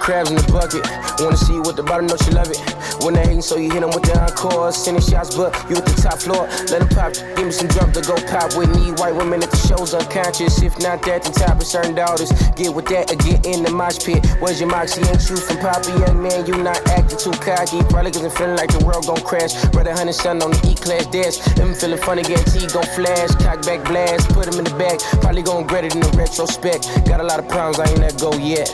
Crabs in the bucket. Wanna see what the bottom know she love it. When they hating, so you hit them with the encore. Sending shots, but you at the top floor. Let them pop. Give me some drums to go pop with me. White women at the shows unconscious. If not that, the top of certain daughters. Get with that or get in the mosh pit. Where's your moxie? Ain't you from Poppy, young man? You not acting too cocky. Probably cause I'm feeling like the world gon' crash. Brother Hunter son on the E class dash. Them feeling funny, guarantee gon' flash. Cock back blast, put him in the back. Probably gon' regret it in the retrospect. Got a lot of problems, I ain't let go yet.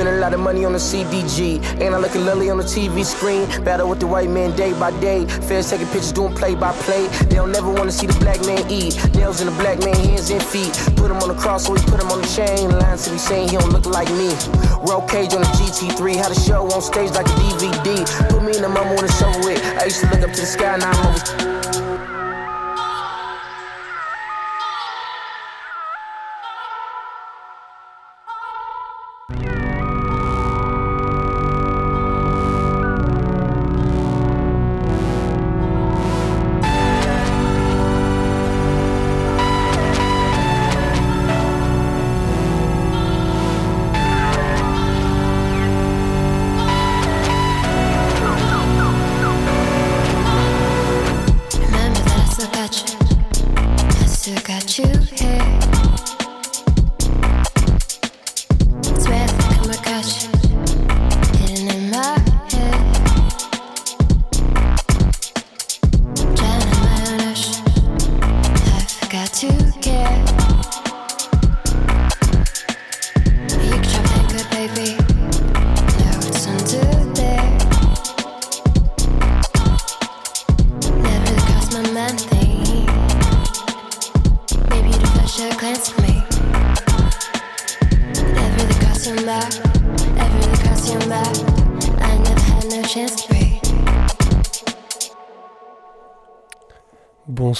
Spend a lot of money on the CDG. And I look at Lily on the TV screen. Battle with the white man day by day. Fans taking pictures, doing play by play. They don't never wanna see the black man eat. Nails in the black man hands and feet. Put him on the cross, so we put him on the chain. Lines to be saying he don't look like me. Roll cage on the GT3. Had a show on stage like a DVD. Put me in the moment when it's over with. I used to look up to the sky, now I'm over.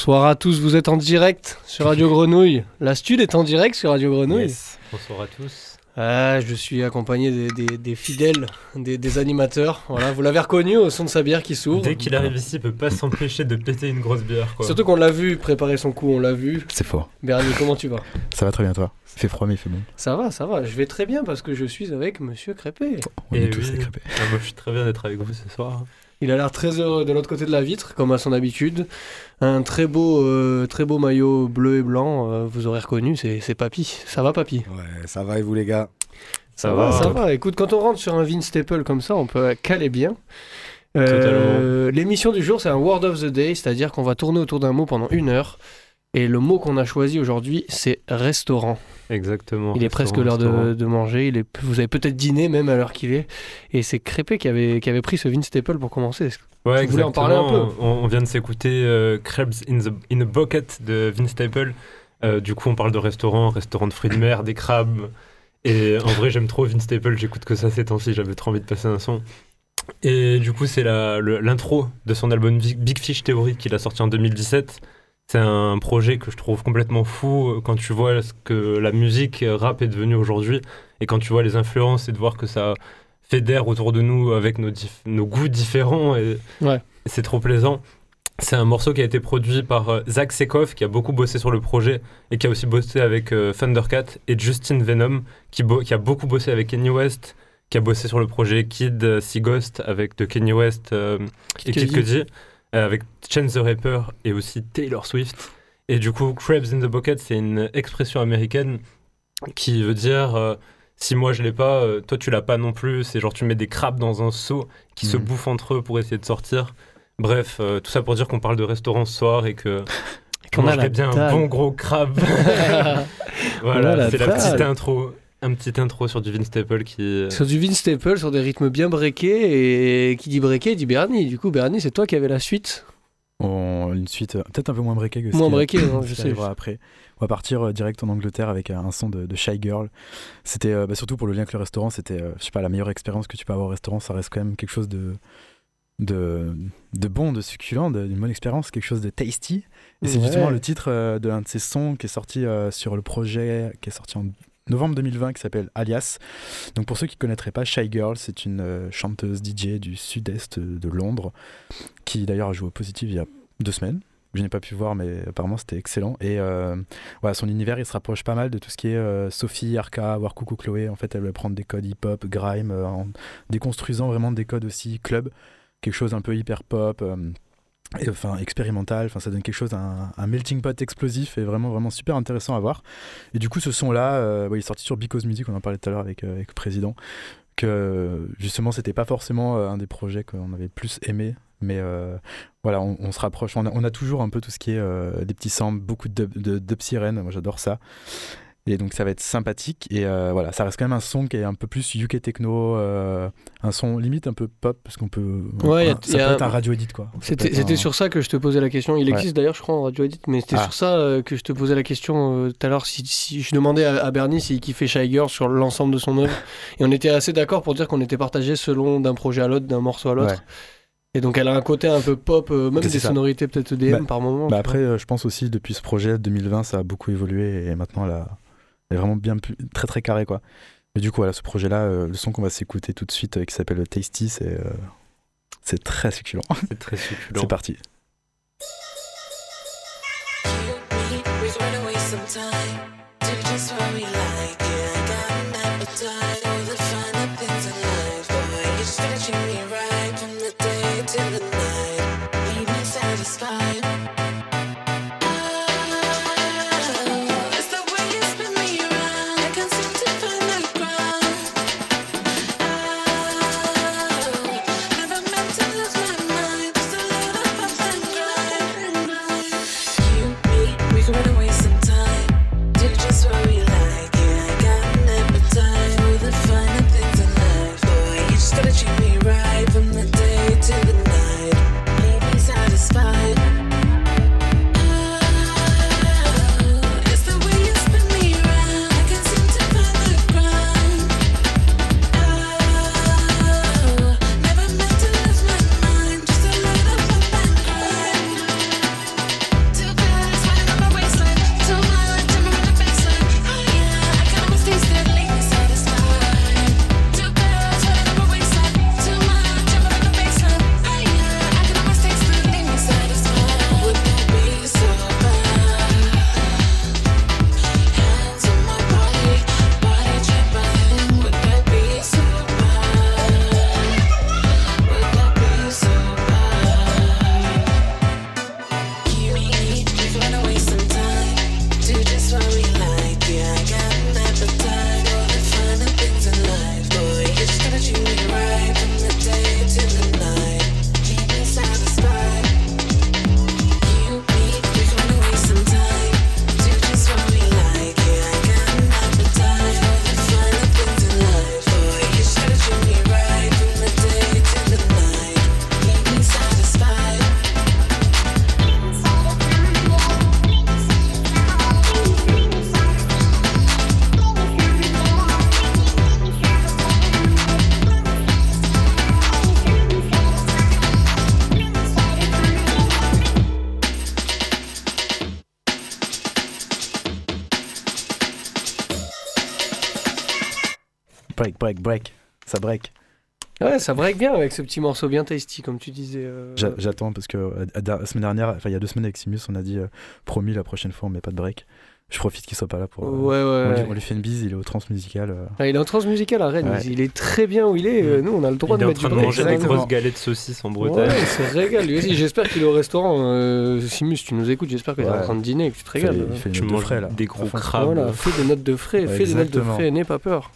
Bonsoir à tous, vous êtes en direct sur Radio Grenouille. La stud est en direct sur Radio Grenouille. Bonsoir à tous. Ah, je suis accompagné des, fidèles, des, animateurs. Voilà, vous l'avez reconnu au son de sa bière qui s'ouvre. Dès qu'il arrive ici, il peut pas s'empêcher de péter une grosse bière. Surtout qu'on l'a vu préparer son coup, on l'a vu. C'est fort. Bernie, comment tu vas? Ça va très bien, toi? Il fait froid, mais il fait bon. Ça va, ça va. Je vais très bien parce que je suis avec Monsieur Crépé. On est tous Crépé. Ah, moi, je suis très bien d'être avec vous ce soir. Il a l'air très heureux de l'autre côté de la vitre, comme à son habitude. Un très beau, euh, très beau maillot bleu et blanc, euh, vous aurez reconnu, c'est Papy. Ça va, Papy? Ouais, ça va et vous, les gars? Ça, va, ça va. Écoute, quand on rentre sur un Vince Staple comme ça, on peut caler bien. Euh, l'émission du jour, c'est un Word of the Day, c'est-à-dire qu'on va tourner autour d'un mot pendant une heure. Et le mot qu'on a choisi aujourd'hui, c'est restaurant. Exactement. Il est presque l'heure de, manger. Il est, vous avez peut-être dîné même à l'heure qu'il est. Et c'est Crépé qui avait, qui avait pris ce Vince Staple pour commencer. Ouais, vous en parler un peu on, vient de s'écouter euh, Crabs in, the, in a Bucket de Vince Staple. Euh, du coup, on parle de restaurant, restaurant de fruits de mer, des crabes. Et en vrai, j'aime trop Vince Staple. J'écoute que ça ces temps-ci. J'avais trop envie de passer un son. Et du coup, c'est l'intro de son album Big Fish Theory qu'il a sorti en 2017 c'est un projet que je trouve complètement fou euh, quand tu vois ce que la musique rap est devenue aujourd'hui et quand tu vois les influences et de voir que ça fédère autour de nous avec nos, nos goûts différents et, c'est trop plaisant. C'est un morceau qui a été produit par euh, Zach Sekov qui a beaucoup bossé sur le projet et qui a aussi bossé avec euh, Thundercat et Justin Venom qui, qui, a beaucoup bossé avec Kanye West, qui a bossé sur le projet Kid Sea Ghost avec de Kanye West et Kid Cudi. Euh, avec Chance the Rapper et aussi Taylor Swift. Et du coup, Crabs in the Bucket, c'est une expression américaine qui veut dire euh, si moi je l'ai pas, euh, toi tu l'as pas non plus. C'est genre tu mets des crabes dans un seau qui se mhm. bouffent entre eux pour essayer de sortir. Bref, tout ça pour dire qu'on parle de restaurant ce soir et que qu'on a bien un bon gros crabe. voilà, c'est la petite intro un petit intro sur du Vince Staple qui. Euh, sur du Vince Staple, sur des rythmes bien breakés, et qui dit breaké dit Bernie. Du coup, Bernie, c'est toi qui avais la suite Une suite euh, peut-être un peu moins breakée que Moins breakée, je sais. après. On va partir euh, direct en Angleterre avec un son de, Shy Girl. C'était bah, surtout pour le lien avec le restaurant, c'était, je sais pas, la meilleure expérience que tu peux avoir au restaurant. Ça reste quand même quelque chose de. De, de bon, de succulent, d'une bonne expérience, quelque chose de tasty. Et c'est justement le titre de l'un de ces sons qui est sorti sur le projet, qui est sorti en novembre 2020 qui s'appelle Alias. Donc pour ceux qui ne connaîtraient pas, Shy Girl, c'est une chanteuse DJ du sud-est de Londres qui d'ailleurs a joué au Positive il y a deux semaines je n'ai pas pu voir, mais apparemment c'était excellent. Et euh, voilà, son univers, il se rapproche pas mal de tout ce qui est euh, Sophie, Arca, War Coucou Chloé. En fait, elle va prendre des codes hip-hop, grime, euh, en déconstruisant vraiment des codes aussi club, quelque chose un peu hyper pop. Enfin expérimental, enfin ça donne quelque chose, un, melting pot explosif et vraiment vraiment super intéressant à voir. Et du coup ce son là, il est sorti sur Because Music, on en parlait tout à l'heure avec, avec le président, que justement c'était pas forcément un des projets qu'on avait plus aimé mais euh, voilà, on, se rapproche. On a, toujours un peu tout ce qui est euh, des petits samples, beaucoup de, de, de Moi, j'adore ça. Et donc ça va être sympathique. Et euh, voilà, ça reste quand même un son qui est un peu plus UK techno, un son limite un peu pop, parce qu'on peut. Ouais, ça peut être un radio edit quoi. C'était sur ça que je te posais la question. Il existe d'ailleurs, je crois, en radio edit, mais c'était ah. sur ça que je te posais la question tout à l'heure. Si, je demandais à, Bernie s'il kiffait Shy Girl sur l'ensemble de son œuvre. et on était assez d'accord pour dire qu'on était partagé selon d'un projet à l'autre, d'un morceau à l'autre. Et donc elle a un côté un peu pop, euh, même des sonorités peut-être EDM bah, par moment. Bah après, euh, je pense aussi depuis ce projet 2020, ça a beaucoup évolué et maintenant elle, est vraiment bien très très carré quoi. Mais du coup, voilà, ce projet-là, euh, le son qu'on va s'écouter tout de suite qui s'appelle Tasty, c'est c'est très succulent. C'est très succulent. c'est parti. Break, break. Ça break. Ouais, ça break bien avec ce petit morceau bien tasty, comme tu disais. Euh. J'attends parce que euh, la semaine dernière, enfin il y a deux semaines avec Simus, on a dit euh, promis la prochaine fois on met pas de break. Je profite qu'il soit pas là pour. ouais, ouais, on, lui, fait une bise, il est au transmusical. Ah, il est au transmusical à Rennes, il est très bien où il est. Mm. nous, on a le droit de mettre du break. Il est en train de manger des grosses galettes de saucisses en Bretagne. Ouais, il se régale. Lui aussi, j'espère qu'il est au restaurant. Simus, tu nous écoutes, j'espère que tu es en train de dîner et que tu te régales. Il fait, tu manges frais, là. des gros crabes. Voilà, fais des notes de frais, fais des notes de frais, n'aie pas peur.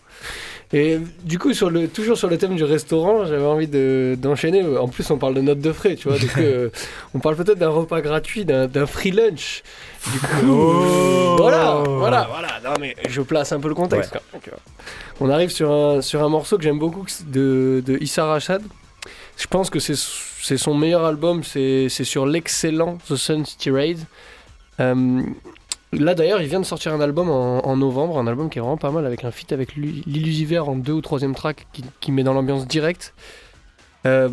Et du coup, sur le, toujours sur le thème du restaurant, j'avais envie d'enchaîner. en plus, on parle de notes de frais, tu vois. Donc, euh, on parle peut-être d'un repas gratuit, d'un free lunch. Du coup, oh. voilà, voilà, voilà. Non, mais je place un peu le contexte. on arrive sur un, sur un morceau que j'aime beaucoup de, de Issa Rashad. Je pense que c'est son meilleur album, c'est sur l'excellent The Sun's Tirade. Euh, Là d'ailleurs, il vient de sortir un album en, novembre, un album qui est vraiment pas mal avec un feat avec l'illusiver en deux ou troisième track qui, met dans l'ambiance directe. Euh,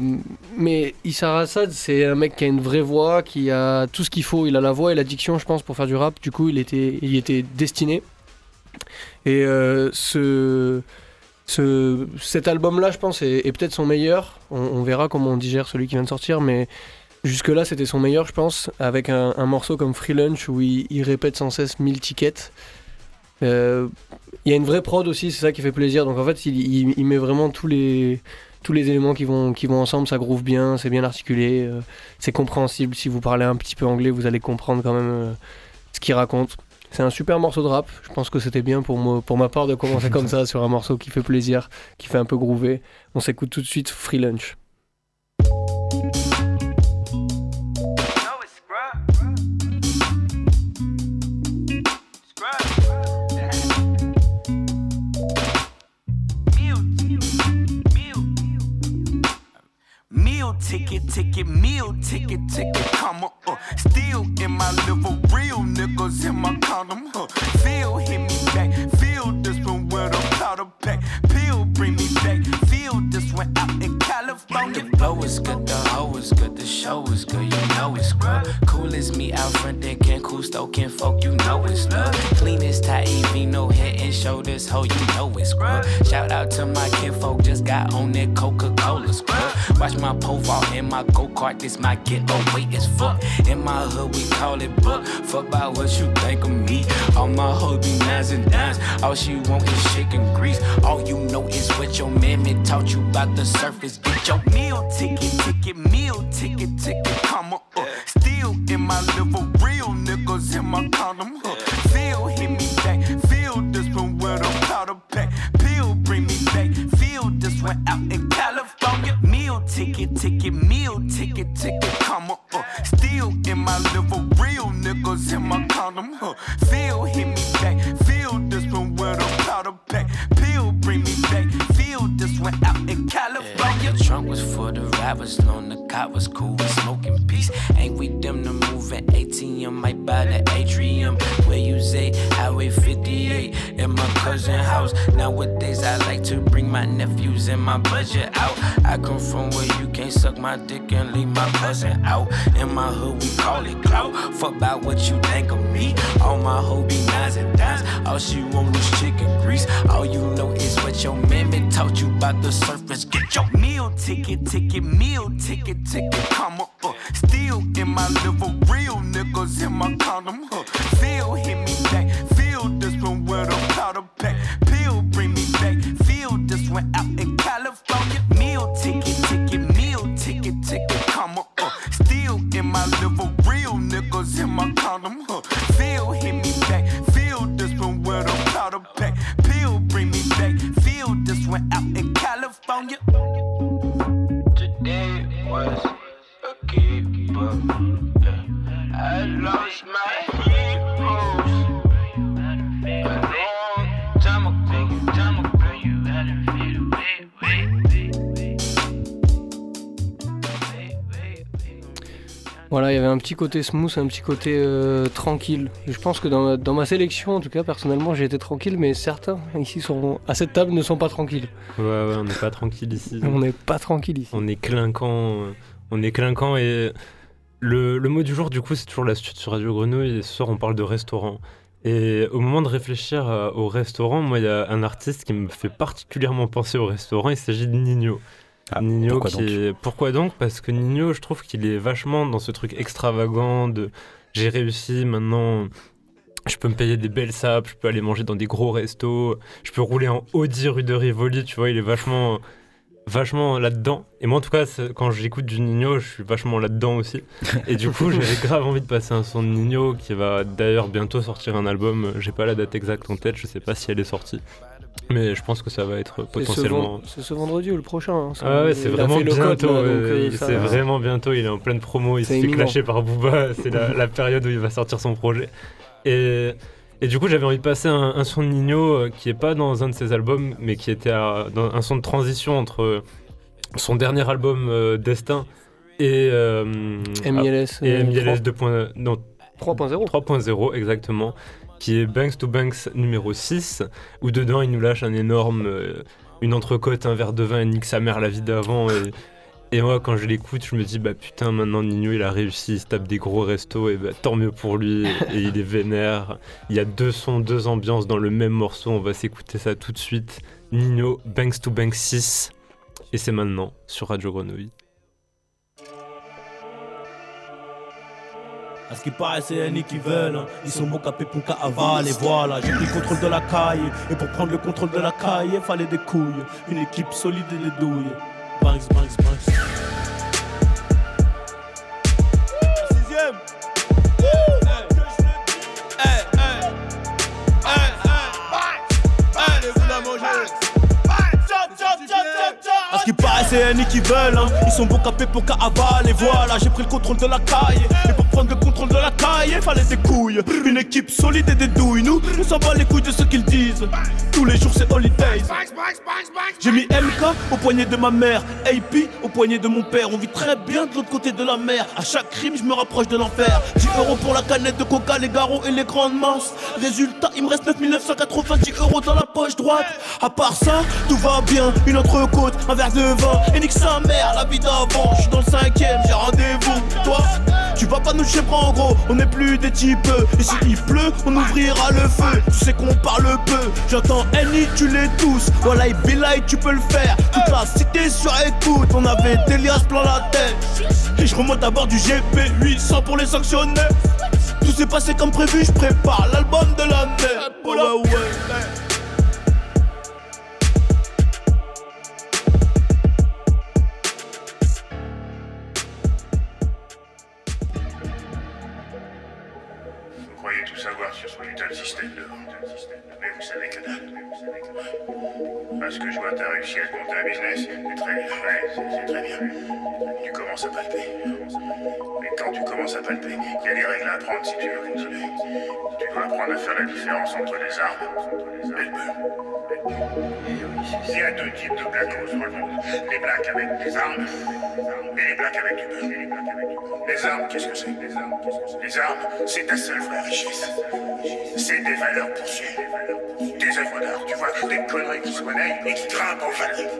mais Issa Rassad, c'est un mec qui a une vraie voix, qui a tout ce qu'il faut. Il a la voix et la diction, je pense, pour faire du rap. Du coup, il était, destiné. Et ce, ce, cet album-là, je pense, est, peut-être son meilleur. On, verra comment on digère celui qui vient de sortir, mais jusque-là, c'était son meilleur, je pense, avec un, morceau comme Free Lunch où il, répète sans cesse 1000 tickets. Il y a une vraie prod aussi, c'est ça qui fait plaisir. Donc en fait, il, il met vraiment tous les tous les éléments qui vont, qui vont ensemble, ça groove bien, c'est bien articulé, euh, c'est compréhensible. Si vous parlez un petit peu anglais, vous allez comprendre quand même euh, ce qu'il raconte. C'est un super morceau de rap. Je pense que c'était bien pour, moi, pour ma part de commencer comme ça sur un morceau qui fait plaisir, qui fait un peu groover. On s'écoute tout de suite Free Lunch. Ticket, ticket, meal ticket, ticket, comma, uh. Still in my liver, real niggas in my condom, huh. Feel hit me back, feel this one with a powder pack. Pill bring me back, feel this one out in California. The blow is good, the hoe is good, the show is good, Out front, then can cool stoking folk, you know it's love. Clean as Taivino, no head and shoulders, ho, you know it's good. Shout out to my kinfolk, just got on that Coca Cola scrub. Watch my profile in my go kart, this my getaway as fuck. In my hood, we call it book. Fuck about what you think of me. All my hoes be nines and dimes. All she want is chicken grease. All you know is what your mammy taught you about the surface. Get your meal ticket, ticket, meal ticket, ticket, come up. Still in my liver, real niggas in my condom. Uh. Feel hit me back, feel this one with a powder pack. Pill bring me back, feel this one out in California meal ticket, ticket, meal ticket, ticket, comma, uh. Still in my liver, real niggas in my condom, huh. Feel hit me back, feel this one with a powder pack. Pill bring me back, feel this one out trunk was for the rappers, long the cop was cool, we smoking peace. Ain't we them to move at ATM, might buy the atrium. Say, Highway 58, in my cousin house. Nowadays I like to bring my nephews and my budget out. I come from where you can't suck my dick and leave my cousin out. In my hood, we call it clout. Fuck about what you think of me. All my hoes be nines and dimes. All she want is chicken grease. All you know is what your mammy taught you about the surface. Get your meal ticket, ticket, meal ticket, ticket, come up. Uh. Still in my liver, real niggas in my condom. Uh. Il y avait un petit côté smooth, un petit côté euh, tranquille. je pense que dans ma, sélection, en tout cas, personnellement, j'ai été tranquille, mais certains ici sont, à cette table ne sont pas tranquilles. Ouais, ouais, on n'est pas tranquille ici. on n'est pas tranquille ici. On est clinquant. Euh, on est clinquant et le, mot du jour, du coup, c'est toujours la suite sur Radio Grenouille. Et ce soir, on parle de restaurant. Et au moment de réfléchir euh, au restaurant, moi, il y a un artiste qui me fait particulièrement penser au restaurant. Il s'agit de Nino. Ah, Nino pourquoi, donc pourquoi donc Parce que Nino, je trouve qu'il est vachement dans ce truc extravagant de j'ai réussi, maintenant je peux me payer des belles sapes, je peux aller manger dans des gros restos, je peux rouler en Audi rue de Rivoli, tu vois, il est vachement vachement là-dedans. Et moi, en tout cas, quand j'écoute du Nino, je suis vachement là-dedans aussi. Et du coup, j'avais grave envie de passer un son de Nino qui va d'ailleurs bientôt sortir un album. J'ai pas la date exacte en tête, je sais pas si elle est sortie. Mais je pense que ça va être potentiellement. C'est ce, vendredi ou le prochain hein, Ah ouais, c'est vraiment bientôt. Euh, c'est vraiment bientôt. Il est en pleine promo. Il s'est fait clasher par Booba. C'est la, période où il va sortir son projet. Et, et du coup, j'avais envie de passer un, son de Nino euh, qui est pas dans un de ses albums, mais qui était dans un son de transition entre son dernier album euh, Destin et MLS, et MLS 3.0. 3.0 exactement qui est Banks to Banks numéro 6, où dedans il nous lâche un énorme, euh, une entrecôte, un verre de vin, et nique sa mère la vie d'avant. Et, moi, quand je l'écoute, je me dis, bah putain, maintenant Nino, il a réussi, il se tape des gros restos, et bah tant mieux pour lui, et il est vénère. Il y a deux sons, deux ambiances dans le même morceau, on va s'écouter ça tout de suite. Nino, Banks to Banks 6, et c'est maintenant sur Radio Grenouille. À ce qui paraît, c'est Yannick qui veulent. Hein. Ils sont bons capés pour qu'à avaler. Voilà, j'ai pris le contrôle de la caille. Et pour prendre le contrôle de la caille, il fallait des couilles. Une équipe solide et des douilles. Banks, banks, banks. Qui paraît, c'est Annie qui veulent. Hein. Ils sont bons capés pour qu'à avaler. Voilà, j'ai pris le contrôle de la caille. Et pour prendre le contrôle de la caille, il fallait des couilles. Une équipe solide et des douilles. Nous, nous s'en bat les couilles de ce qu'ils disent. Tous les jours, c'est holidays. J'ai mis MK au poignet de ma mère. AP au poignet de mon père. On vit très bien de l'autre côté de la mer. À chaque crime, je me rapproche de l'enfer. 10 euros pour la canette de coca, les garrots et les grandes masses. Résultat, il me reste 9990 euros dans la poche droite. À part ça, tout va bien. Une autre côte, un verre de et nique sa mère la vie d'avant. Je suis dans le cinquième, j'ai rendez-vous. Toi, tu vas pas nous chier en gros, on n'est plus des types. Et si il pleut, on ouvrira le feu. Tu sais qu'on parle peu, j'entends Annie, tu les tous. Voilà, like, tu peux le faire. Toute la cité sur écoute, on avait Délias plein la tête. Et je remonte à bord du GP 800 pour les sanctionner. Tout s'est passé comme prévu, je prépare l'album de la mer. Ouais, ouais. Parce que je vois t'as réussi à monter un business. C'est très bien, ouais, c'est très bien. Tu commences à palper. Mais quand tu commences à palper, il y a des règles à apprendre si tu veux continuer. Tu dois apprendre à faire la différence entre les armes et le beurre. Il y a deux types de blacks dans le monde. Les blacks avec des armes et les blacks avec du beurre. Les armes, qu'est-ce que c'est? Les armes, Les armes, c'est ta seule vraie richesse. C'est des valeurs poursuivies. Des œuvres d'art, tu vois, des conneries qui se monnaient et qui grimpent en valeur.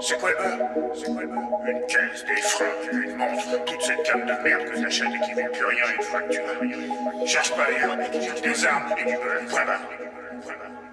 C'est quoi le beurre C'est quoi beurre Une caisse, des freins, une montre, toute cette gamme de merde que t'achètes et qui vaut plus rien une fois que tu as. Cherche pas ailleurs, des armes et du beurre. Point barre.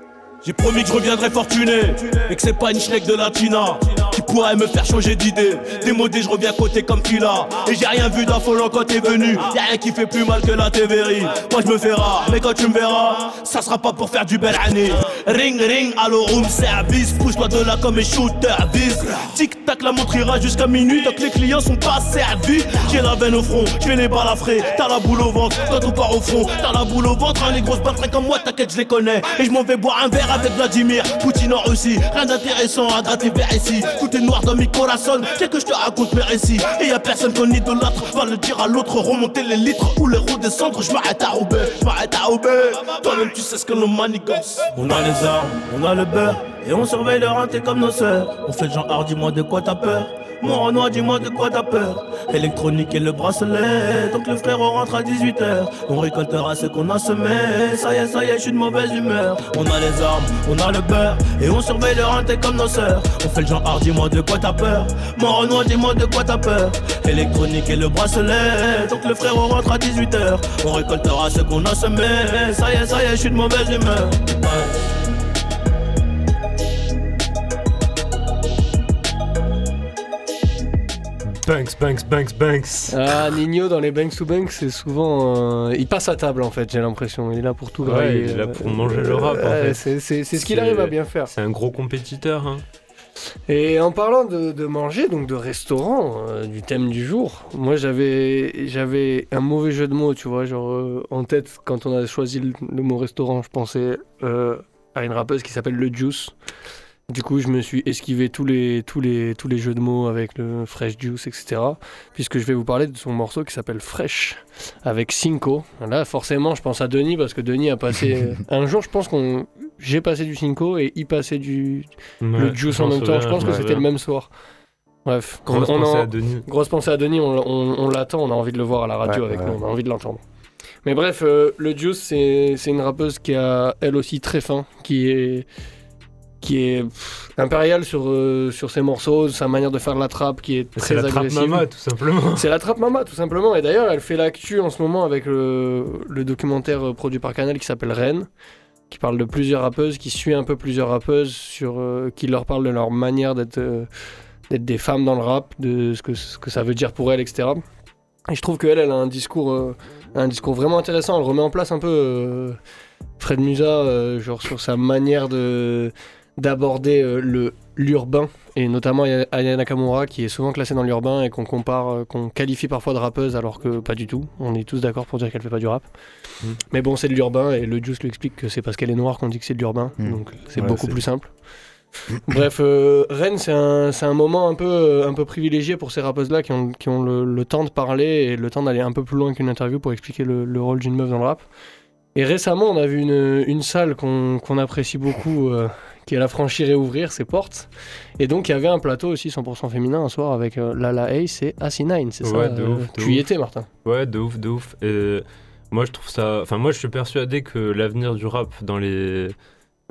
J'ai promis que je reviendrais fortuné et que c'est pas une schneck de latina qui pourrait me faire changer d'idée. Démodé, je reviens côté comme Fila et j'ai rien vu d'affolant quand t'es venu. Y'a rien qui fait plus mal que la TVRI. Moi je me fais mais quand tu me verras, ça sera pas pour faire du bel année. Ring ring, allo room service, pousse-toi de là comme un shooter vis. Tic tac, la montre ira jusqu'à minuit, donc les clients sont pas servis. J'ai la veine au front, je les balles à frais, t'as la boule au ventre, toi tout part au front, t'as la boule au ventre, hein, les grosses balles comme moi, t'inquiète, je les connais. Et je m'en vais boire un verre avec Vladimir Poutine en Russie. Rien d'intéressant à gratter vers ici. Tout est noir dans mes corazones. C'est que je te raconte mes récits. Et y a personne qu'on idolâtre. Va le dire à l'autre. Remonter les litres ou les redescendre. Je m'arrête à Roubaix. Je m'arrête à Roubaix. Toi-même, tu sais ce que nos manigances. On a les armes, on a le beurre. Et on surveille leur renté comme nos sœurs. On fait genre, ah, dis-moi de quoi t'as peur. Mon Renoir, dis-moi de quoi t'as peur? Électronique et le bracelet. Donc le frère rentre à 18h. On récoltera ce qu'on a semé. Ça y est, ça y est, je suis de mauvaise humeur. On a les armes, on a le beurre. Et on surveille le renté comme nos sœurs. On fait le genre, ah, dis-moi de quoi t'as peur? Mon Renoir, dis-moi de quoi t'as peur? Électronique et le bracelet. Donc le frère rentre à 18h. On récoltera ce qu'on a semé. Ça y est, ça y est, je suis de mauvaise humeur. Banks, Banks, Banks, Banks. Ah, Nino dans les Banks to Banks, c'est souvent. Euh, il passe à table en fait, j'ai l'impression. Il est là pour tout ouais, Il est là pour manger le rap. en fait. C'est ce qu'il arrive à bien faire. C'est un gros compétiteur. Hein. Et en parlant de, manger, donc de restaurant, euh, du thème du jour, moi j'avais j'avais un mauvais jeu de mots, tu vois, genre euh, en tête quand on a choisi le, le mot restaurant, je pensais à une rappeuse qui s'appelle Le Juice. Du coup, je me suis esquivé tous les, tous les, tous les jeux de mots avec le Fresh Juice, etc. Puisque je vais vous parler de son morceau qui s'appelle Fresh, avec Cinco. Là, forcément, je pense à Denis, parce que Denis a passé... un jour, je pense qu'on... J'ai passé du Cinco et il passait du... le Juice en même temps. Je pense que c'était le même soir. Bref, grosse pensée à Denis. Grosse pensée à Denis, on, l'attend, on a envie de le voir à la radio avec nous, on a envie de l'entendre. Mais bref, euh, le Juice, c'est une rappeuse qui a elle aussi très faim, qui est qui est Impérial sur, euh, sur ses morceaux, sa manière de faire la trappe qui est très agressive. C'est la trappe mama, tout simplement. C'est la trappe mama, tout simplement. Et d'ailleurs, elle fait l'actu en ce moment avec le, le documentaire produit par Canal qui s'appelle Rennes, qui parle de plusieurs rappeuses, qui suit un peu plusieurs rappeuses, sur, euh, qui leur parle de leur manière d'être d'être des femmes dans le rap, de ce que, ce que ça veut dire pour elles, etc. Et je trouve qu'elle, elle a un discours, un discours vraiment intéressant. Elle remet en place un peu Fred Musa, genre sur sa manière de d'aborder euh, le l'urbain et notamment Aya Nakamura qui est souvent classée dans l'urbain et qu'on compare, euh, qu'on qualifie parfois de rappeuse alors que pas du tout. On est tous d'accord pour dire qu'elle fait pas du rap. Mm. Mais bon, c'est de l'urbain et le Juice lui explique que c'est parce qu'elle est noire qu'on dit que c'est de l'urbain. Mm. Donc c'est beaucoup plus simple. Bref, euh, Rennes, c'est un, un, moment un peu, un peu privilégié pour ces rappeuses-là qui ont, qui ont le, temps de parler et le temps d'aller un peu plus loin qu'une interview pour expliquer le, le rôle d'une meuf dans le rap. Et récemment, on a vu une, une salle qu'on apprécie beaucoup, qui a franchi réouvrir ses portes. Et donc il y avait un plateau aussi 100% féminin un soir avec euh, Lala Ace et Assi9, c'est ça de euh, Tu y étais Martin Ouais, de ouf, de ouf. Et moi je trouve ça... Enfin moi je suis persuadé que l'avenir du rap dans les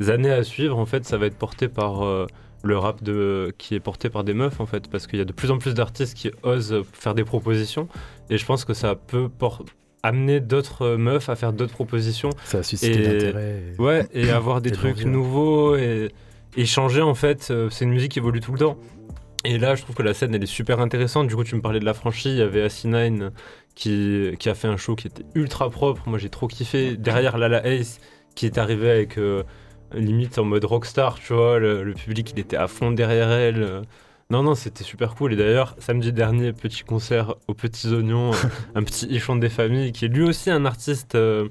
années à suivre, en fait, ça va être porté par... Euh, le rap de, qui est porté par des meufs en fait parce qu'il y a de plus en plus d'artistes qui osent faire des propositions et je pense que ça peut amener d'autres meufs à faire d'autres propositions. Ça a suscité l'intérêt. Ouais, et avoir des trucs nouveaux et, et, changer en fait. Euh, c'est une musique qui évolue tout le temps. Et là, je trouve que la scène, elle est super intéressante. Du coup, tu me parlais de la franchise. Il y avait Asinine qui, qui a fait un show qui était ultra propre. Moi, j'ai trop kiffé. Derrière, Lala Ace qui est arrivé avec euh, limite en mode rockstar, tu vois. Le, le, public, il était à fond derrière elle. Non, non, c'était super cool. Et d'ailleurs, samedi dernier, petit concert aux Petits Oignons, un petit Ichon des familles, qui est lui aussi un artiste euh,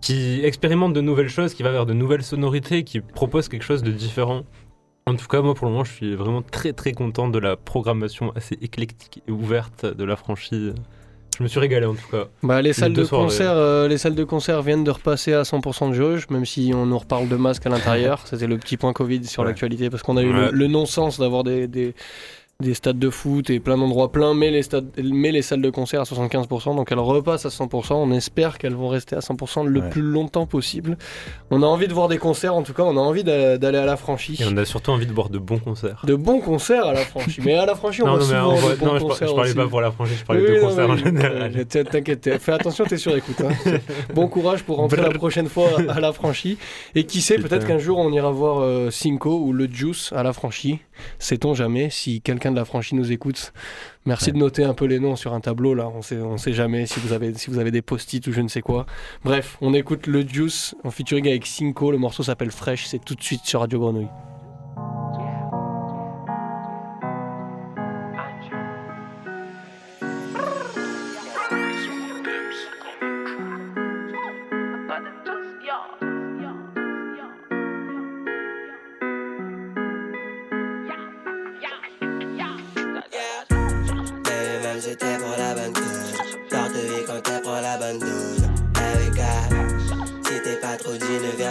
qui expérimente de nouvelles choses, qui va vers de nouvelles sonorités, qui propose quelque chose de différent. En tout cas, moi, pour le moment, je suis vraiment très très content de la programmation assez éclectique et ouverte de la franchise. Je me suis régalé en tout cas. Bah, les, salles de concert, euh, les salles de concert viennent de repasser à 100% de jauge, même si on nous reparle de masques à l'intérieur. C'était le petit point Covid sur l'actualité, parce qu'on a eu le, non-sens d'avoir des, des stades de foot et plein d'endroits pleins, mais les, stades, mais les salles de concert à 75%. Donc elles repassent à 100%. On espère qu'elles vont rester à 100% le plus longtemps possible. On a envie de voir des concerts, en tout cas, on a envie d'aller à la franchie. Et on a surtout envie de voir de bons concerts. De bons concerts à la franchie. mais à la franchie, on non, voit non, souvent non, je, parlais pas pour la franchie, je parlais de concerts en général. T'inquiète, fais attention, t'es sur écoute. Hein. bon courage pour rentrer la prochaine fois à la franchie. Et qui sait, peut-être qu'un jour on ira voir euh, Cinco ou le Juice à la franchie. Sait-on jamais si quelqu'un de la franchise nous écoute? Merci de noter un peu les noms sur un tableau là. On sait, on sait jamais si vous avez, si vous avez des post-it ou je ne sais quoi. Bref, on écoute le Juice en featuring avec Cinco. Le morceau s'appelle Fresh. C'est tout de suite sur Radio Grenouille.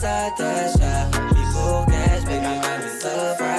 cacher plus dans sa tâche. Il faut cash, baby, même so fresh.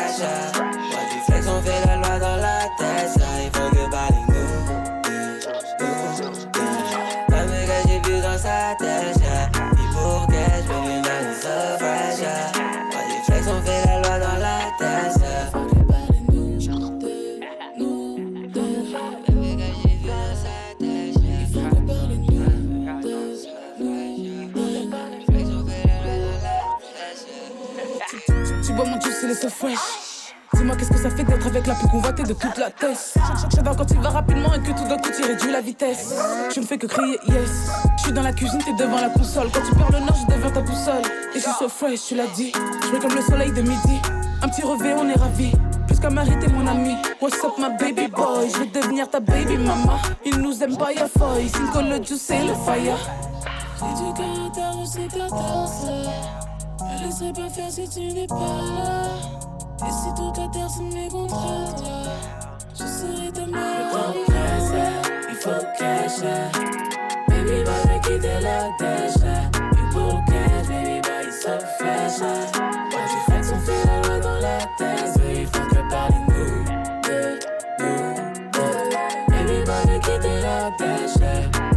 Dis-moi qu'est-ce que ça fait d'être avec la plus convoitée de toute la tête? J'adore quand il va rapidement et que tout d'un coup tu réduis la vitesse. Je me fais que crier yes. Je suis dans la cuisine, t'es devant la console. Quand tu perds le nord, je deviens ta boussole. Et je suis so fresh, tu l'as dit. Je comme le soleil de midi. Un petit revêt, on est ravis. Plus qu'à m'arrêter mon ami. What's up my baby boy? Je veux devenir ta baby mama. Ils nous aiment pas y'a foy. Cinco le juice et le fire. J'ai du sais ta danse sais pas faire si tu n'es pas là. Et si toute la terre se met contre toi, je serai ta mère. Il faut cacher. Baby, va me quitter la tête. Il faut cash, baby, bah il se fait. Quand tu fais son fait la loi dans la tête, il faut que parler nous. Baby, va me quitter la tête.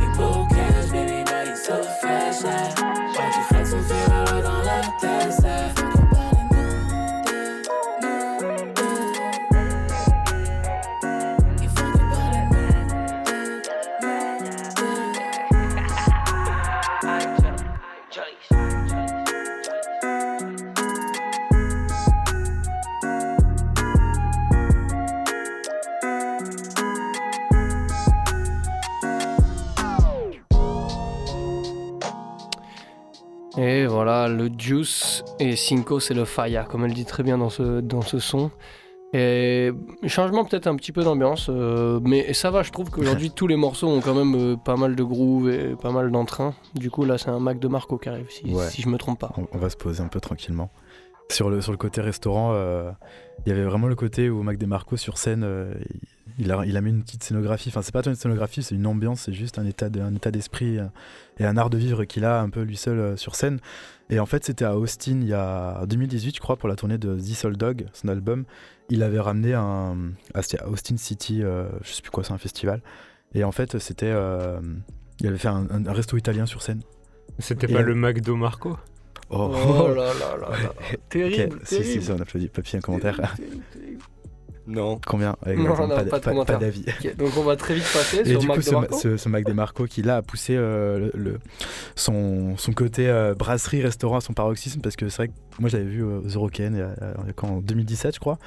Il faut cash, baby, bah il se fait. Juice et Cinco, c'est le faya, comme elle dit très bien dans ce, dans ce son. Et changement peut-être un petit peu d'ambiance, euh, mais ça va, je trouve qu'aujourd'hui tous les morceaux ont quand même euh, pas mal de groove et pas mal d'entrain. Du coup là c'est un Mac de Marco qui arrive, si, Ouais. si je me trompe pas. On, on va se poser un peu tranquillement. Sur le, sur le côté restaurant, euh, il y avait vraiment le côté où Mac DeMarco sur scène, euh, il, a, il a mis une petite scénographie. Enfin, c'est pas une scénographie, c'est une ambiance, c'est juste un état de- un état d'esprit euh, et un art de vivre qu'il a un peu lui seul sur scène. Et en fait, c'était à Austin il y a en 2018, je crois, pour la tournée de The Soul Dog, son album. Il avait ramené un c'était à Austin City, euh, je sais plus quoi, c'est un festival. Et en fait, c'était, il avait fait un, un- un resto italien sur scène. C'était Et pas le McDo Marco Oh, là là là là. Terrible, Si, si, on applaudit. Papy, un commentaire. Terrible, terrible. Non. Combien Ouais, Non, non, pas, pas de pas- d'avis. Ok, donc on va très vite passer Et sur du Mac coup, ce, Marco. ce, ce Mac DeMarco qui là a poussé euh, le, le- son, son côté euh, brasserie, restaurant à son paroxysme parce que c'est vrai que moi j'avais vu euh, The quand- en 2017 je crois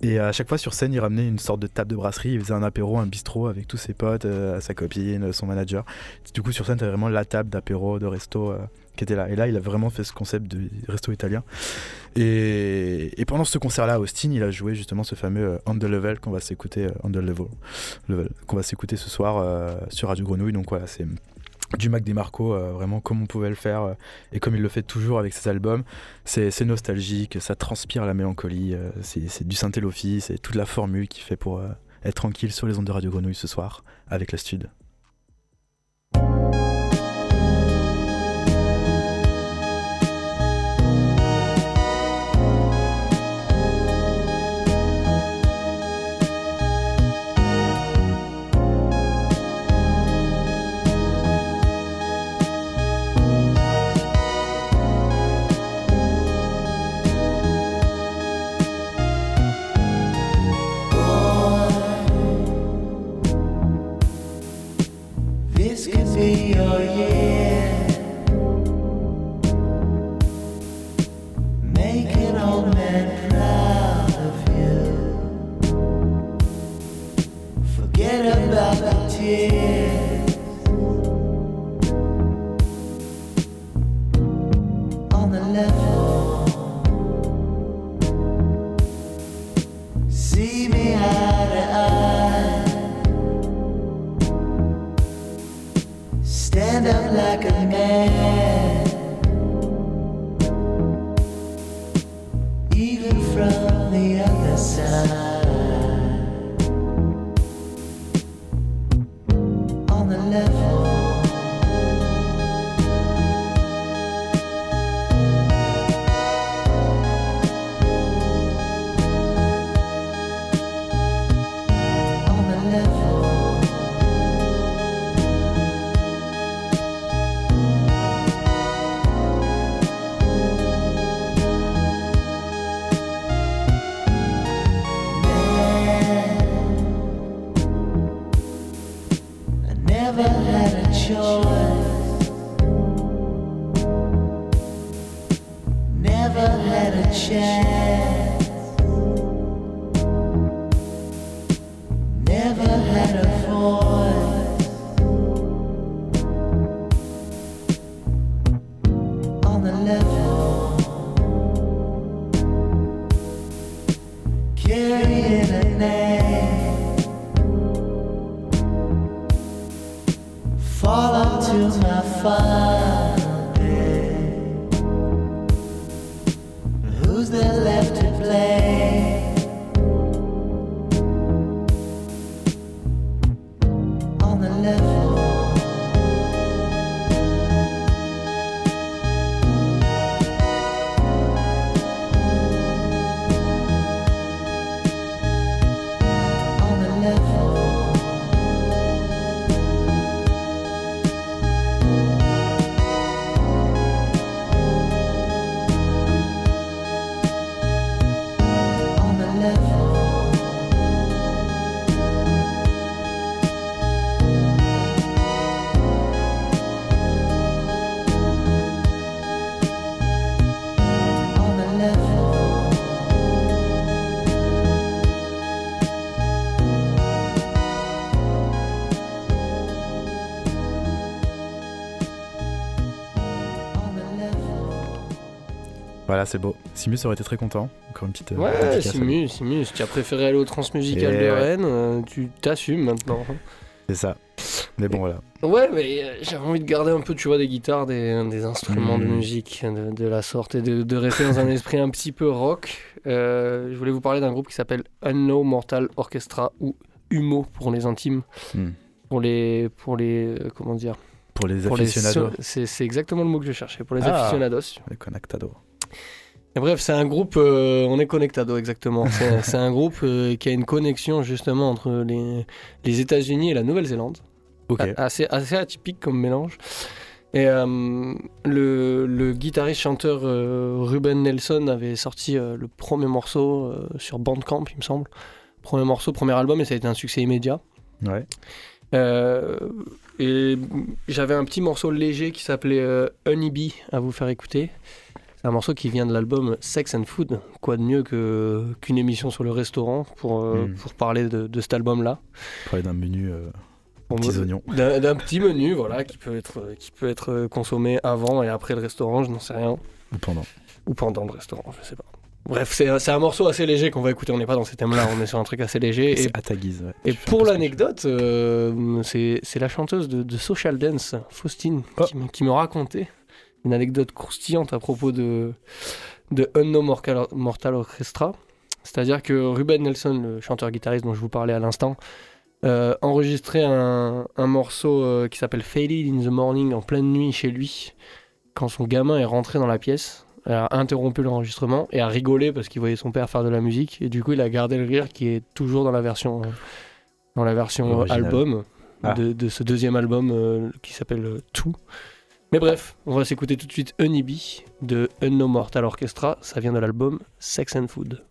et à chaque fois sur scène il ramenait une sorte de table de brasserie, il faisait un apéro, un bistrot avec tous ses potes, euh, sa copine, son manager. Du coup sur scène t'avais vraiment la table d'apéro, de resto euh, qui était là et là il a vraiment fait ce concept de resto italien et, pendant ce concert là à Austin il a joué justement ce fameux euh, On the Level qu'on va s'écouter euh, On the Level qu'on va s'écouter ce soir euh, sur Radio Grenouille. Donc voilà, c'est du Mac DeMarco, euh, vraiment comme on pouvait le faire et comme il le fait toujours avec ses albums. C'est nostalgique, ça transpire la mélancolie, c'est du lofi, c'est toute la formule qu'il fait pour être tranquille sur les ondes de Radio Grenouille ce soir avec la stud. Voilà, c'est beau. Simus aurait été très content. Encore une petite. euh, Ouais, Simus, Simus, tu as préféré aller au Transmusical Et de ouais. Rennes, euh, tu t'assumes maintenant. lui. C'est ça. Mais bon, voilà. Ouais, mais euh, j'avais envie de garder un peu, tu vois, des guitares, des, des instruments de Mm. musique de, de la sorte et de, de rester dans un esprit un petit peu rock. Euh, je voulais vous parler d'un groupe qui s'appelle Unknown Mortal Orchestra ou Humo pour les intimes. Mm. Pour les. Pour les. euh, Comment dire? Pour les aficionados. so- C'est exactement le mot que je cherchais. Pour les Ah. aficionados. Les conectados. Et bref, c'est un groupe, euh, on est connectado exactement. C'est un groupe euh, qui a une connexion justement entre les, les États-Unis et la Nouvelle-Zélande. Ok. A- Assez, assez atypique comme mélange. Et euh, le, le guitariste-chanteur Ruben Nelson avait sorti le premier morceau sur Bandcamp, il me semble. Premier morceau, premier album, et ça a été un succès immédiat. Ouais. Et j'avais un petit morceau léger qui s'appelait Honeybee à vous faire écouter. C'est un morceau qui vient de l'album Sex and Food. Quoi de mieux que, qu'une émission sur le restaurant pour, euh, Mm. pour parler de, de cet album-là. Parler d'un menu euh, Pour petits oignons. D'un, d'un petit menu voilà, qui, peut être, qui peut être consommé avant et après le restaurant, je n'en sais rien. Ou pendant. Ou pendant le restaurant, je sais pas. Bref, c'est, c'est un morceau assez léger qu'on va écouter. On n'est pas dans ces thèmes-là, on est sur un truc assez léger. Et C'est à ta guise. ouais. et pour l'anecdote, euh, c'est c'est la chanteuse de, de Social Dance, Faustine, Oh. qui me racontait une anecdote croustillante à propos de, de Unknown Mortal, Mortal Orchestra. C'est-à-dire que Ruben Nelson, le chanteur-guitariste dont je vous parlais à l'instant, euh, enregistrait un, un morceau euh, qui s'appelle Faded in the Morning en pleine nuit chez lui, quand son gamin est rentré dans la pièce. A interrompu l'enregistrement et a rigolé parce qu'il voyait son père faire de la musique. Et du coup, il a gardé le rire qui est toujours dans la version, euh, dans la version album Ah. de, de ce deuxième album euh, qui s'appelle Tout. Bref, on va s'écouter tout de suite Honeybee de Unknown Mortal Orchestra. Ça vient de l'album Sex and Food.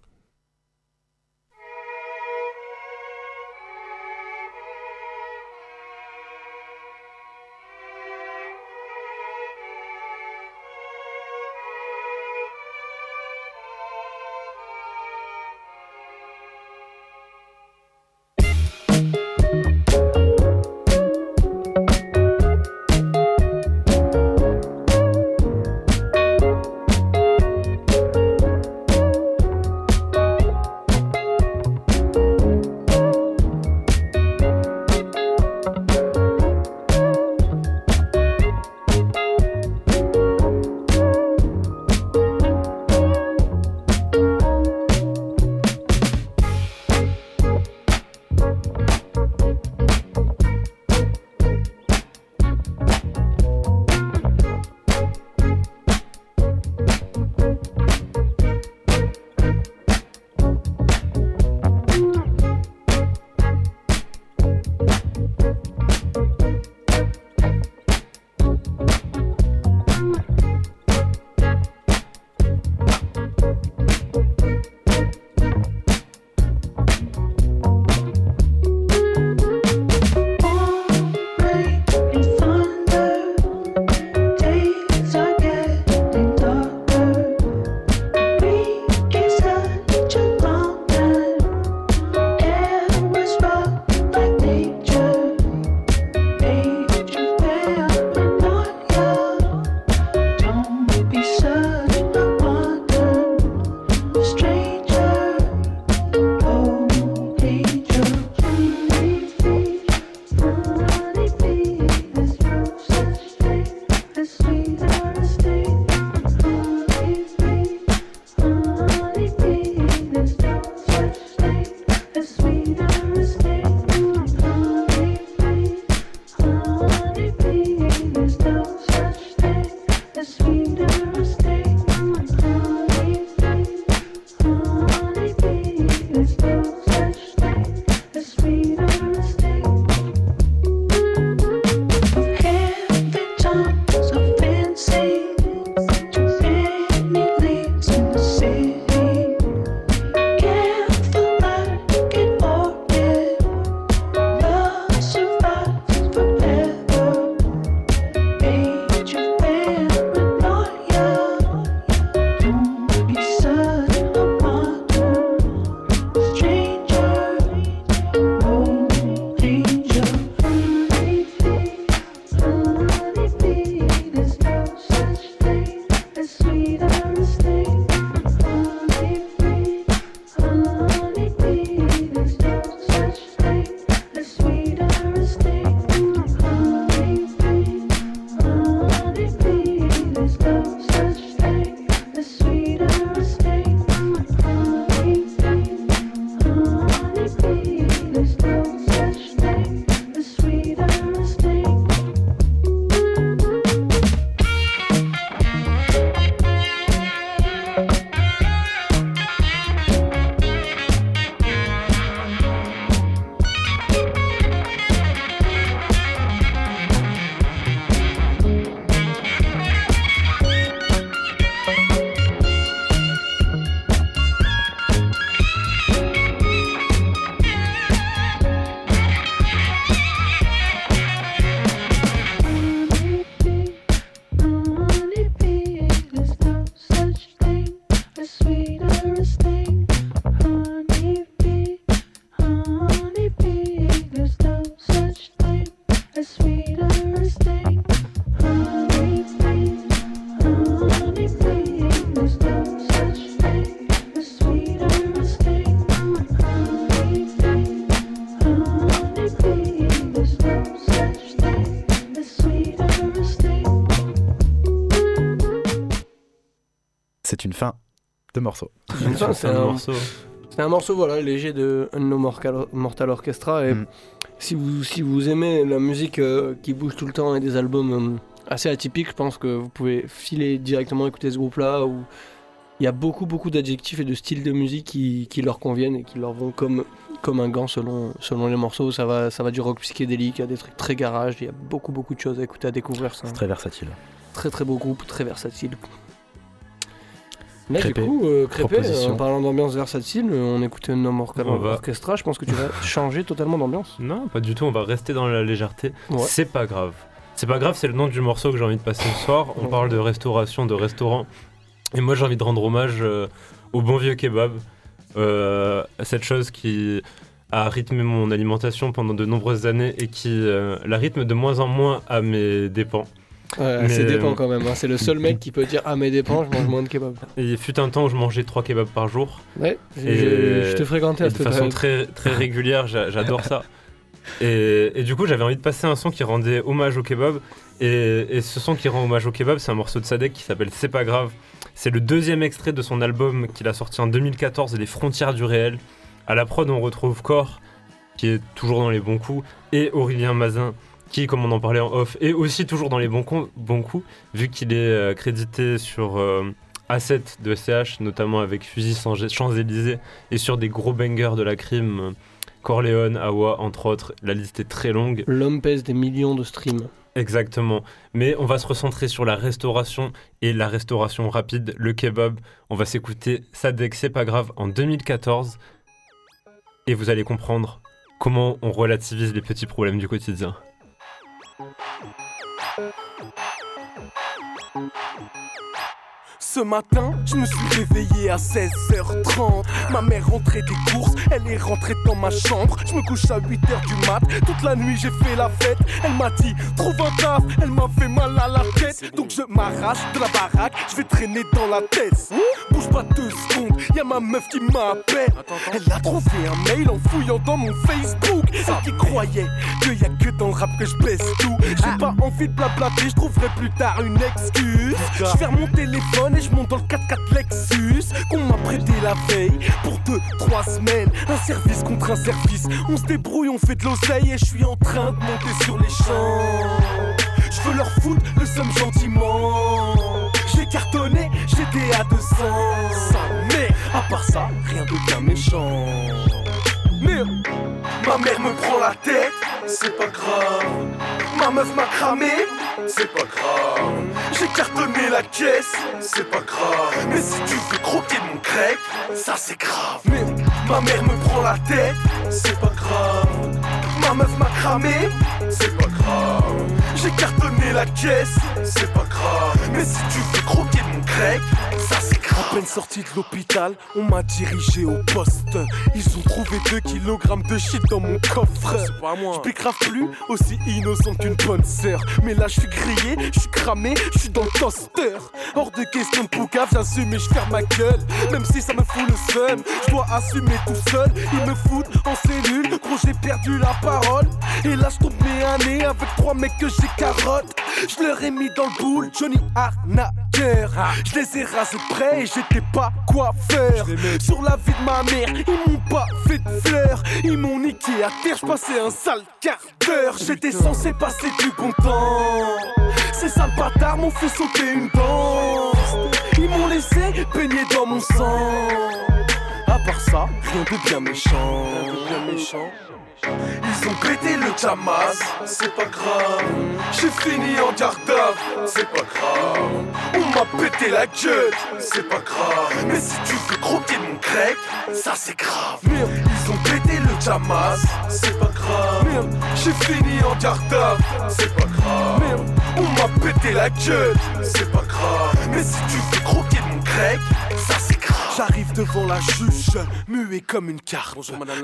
Morceau. c'est un, morceau. C'est un morceau voilà, léger de No Mortal Orchestra. Et mm. si, vous, si vous aimez la musique euh, qui bouge tout le temps et des albums euh, assez atypiques, je pense que vous pouvez filer directement écouter ce groupe-là. Où il y a beaucoup, beaucoup d'adjectifs et de styles de musique qui, qui, leur conviennent et qui leur vont comme, comme un gant selon, selon les morceaux. Ça va, ça va du rock psychédélique à des trucs très garage. Il y a beaucoup, beaucoup de choses à écouter, à découvrir. C'est très versatile. Très, très beau groupe, très versatile. Là, du coup, euh, Crépé, en parlant d'ambiance versatile, on écoutait No More Orchestra. Je pense que tu vas changer totalement d'ambiance. Non, pas du tout. On va rester dans la légèreté. C'est pas grave. C'est pas grave, c'est le nom du morceau que j'ai envie de passer ce soir. On parle de restauration, de restaurant. Et moi, j'ai envie de rendre hommage euh, au bon vieux kebab. Euh, cette chose qui a rythmé mon alimentation pendant de nombreuses années et qui la rythme de moins en moins à mes dépens. Ouais, c'est dépend quand même. Hein. C'est le seul mec qui peut dire Ah, mes dépens, je mange moins de kebab. Il fut un temps où je mangeais 3 kebabs par jour. Ouais, je te fréquentais à De façon très, très régulière, j'adore ça. Et, du coup, j'avais envie de passer un son qui rendait hommage au kebab. Et, ce son qui rend hommage au kebab, c'est un morceau de Sadek qui s'appelle C'est pas grave. C'est le deuxième extrait de son album qu'il a sorti en 2014, Les frontières du réel. À la prod, on retrouve Core, qui est toujours dans les bons coups, et Aurélien Mazin, qui, comme on en parlait en off, est aussi toujours dans les bons, coups, vu qu'il est euh, crédité sur euh, A7 de CH, notamment avec Fusil Champs-Élysées, et sur des gros bangers de la crime, Corleone, Awa, entre autres. La liste est très longue. L'homme pèse des millions de streams. Exactement. Mais on va se recentrer sur la restauration et la restauration rapide, le kebab. On va s'écouter Sadek, c'est pas grave, en 2014. Et vous allez comprendre comment on relativise les petits problèmes du quotidien. Thank you. Ce matin, je me suis réveillé à 16h30. Ma mère rentrait des courses, elle est rentrée dans ma chambre. Je me couche à 8h du mat. Toute la nuit, j'ai fait la fête. Elle m'a dit, trouve un taf. Elle m'a fait mal à la tête. Donc je m'arrache de la baraque. Je vais traîner dans la tête. Bouge pas deux secondes, y a ma meuf qui m'appelle. Elle a trouvé un mail en fouillant dans mon Facebook. Elle qui croyait qu'il y a que dans le rap que je baisse tout. J'ai pas envie de blablater, je trouverai plus tard une excuse. Je ferme mon téléphone et je monte dans le 4x4 Lexus qu'on m'a prêté la veille pour 2-3 semaines. Un service contre un service, on se débrouille, on fait de l'oseille et je suis en train de monter sur les champs. Je veux leur foutre le somme gentiment. J'ai cartonné, j'étais à 200. mais à part ça, rien de bien méchant. Ma mère me prend la tête, c'est pas grave. Ma meuf m'a cramé, c'est pas grave. J'ai cartonné la caisse, c'est pas grave. Mais si tu veux croquer mon grec, ça c'est grave. Ma mère me prend la tête, c'est pas grave. Ma meuf m'a cramé, c'est pas grave. J'ai cartonné la caisse, c'est pas grave. Mais si tu veux croquer mon grec, ça c'est grave. peine sorti de l'hôpital, on m'a dirigé au poste. Ils ont trouvé 2 kilogrammes de shit dans mon coffre. C'est pas moi. Je grave plus aussi innocent qu'une bonne sœur. Mais là, je suis grillé, je suis cramé, je suis dans le toaster. Hors de question de poucave, j'assume et je ferme ma gueule. Même si ça me fout le seum, je dois assumer tout seul. Ils me foutent en cellule, gros, j'ai perdu la parole. Et là, je tombe mes années avec trois mecs que j'ai carotte. Je leur ai mis dans le boule, Johnny Je les ai rasés près et j'étais pas quoi faire. Sur la vie de ma mère, ils m'ont pas fait de fleurs. Ils m'ont niqué à terre, je passais un sale quart d'heure. J'étais censé passer du bon temps. Ces sales bâtards m'ont fait sauter une dent. Ils m'ont laissé baigner dans mon sang. À part ça, rien de bien méchant. Bien méchant. Ils ont pété le Jamas, c'est pas grave. J'ai fini en garde c'est pas grave. On m'a pété la gueule, c'est pas grave. Mais si tu veux croquer mon grec, ça c'est grave. Ils ont pété le Jamas, c'est pas grave. J'ai fini en garde c'est pas grave. On m'a pété la gueule, c'est pas grave. Mais si tu veux croquer mon grec, ça c'est. J'arrive devant la juge, muet comme une carte.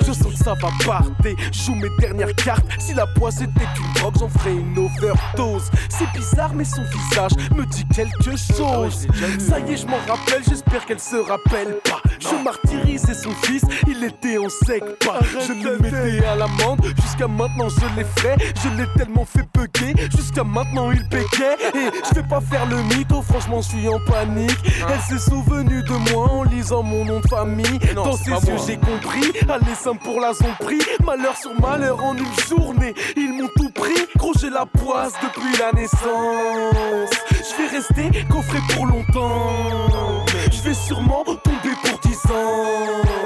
Je sens que ça va partir, joue mes dernières cartes. Si la poisse était une drogue, j'en ferais une overdose. C'est bizarre, mais son visage me dit quelque chose. Ça y est, je m'en rappelle, j'espère qu'elle se rappelle pas. Je martyrisais son fils, il était en sec pas. Je le mettais à l'amende, jusqu'à maintenant je l'ai fait. Je l'ai tellement fait bugger, jusqu'à maintenant il péquait. Et je vais pas faire le mytho, franchement, je suis en panique. Elle s'est souvenue de moi en lisant mon nom de famille. Dans ses yeux, j'ai compris. Allez, simple pour la son prix. Malheur sur malheur en une journée. Ils m'ont tout pris. Gros, j'ai la poisse depuis la naissance. Je vais rester coffré pour longtemps. Je vais sûrement tomber pour 10 ans.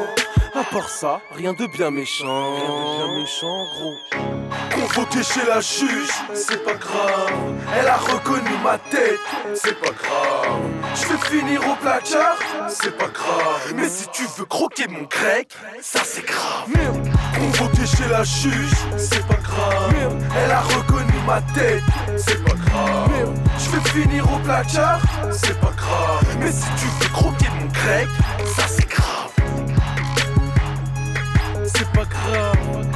Part ça, rien de bien méchant. Rien de bien méchant, gros. Convoqué chez la juge, c'est pas grave. Elle a reconnu ma tête, c'est pas grave. Je vais finir au placard, c'est pas grave. Mais si tu veux croquer mon grec, ça c'est grave. Merde. Convoqué chez la juge, c'est pas grave. Merde. Elle a reconnu ma tête, c'est pas grave. Je vais finir au placard, c'est pas grave. Mais si tu veux croquer mon grec, ça c'est grave. C'est pas grave.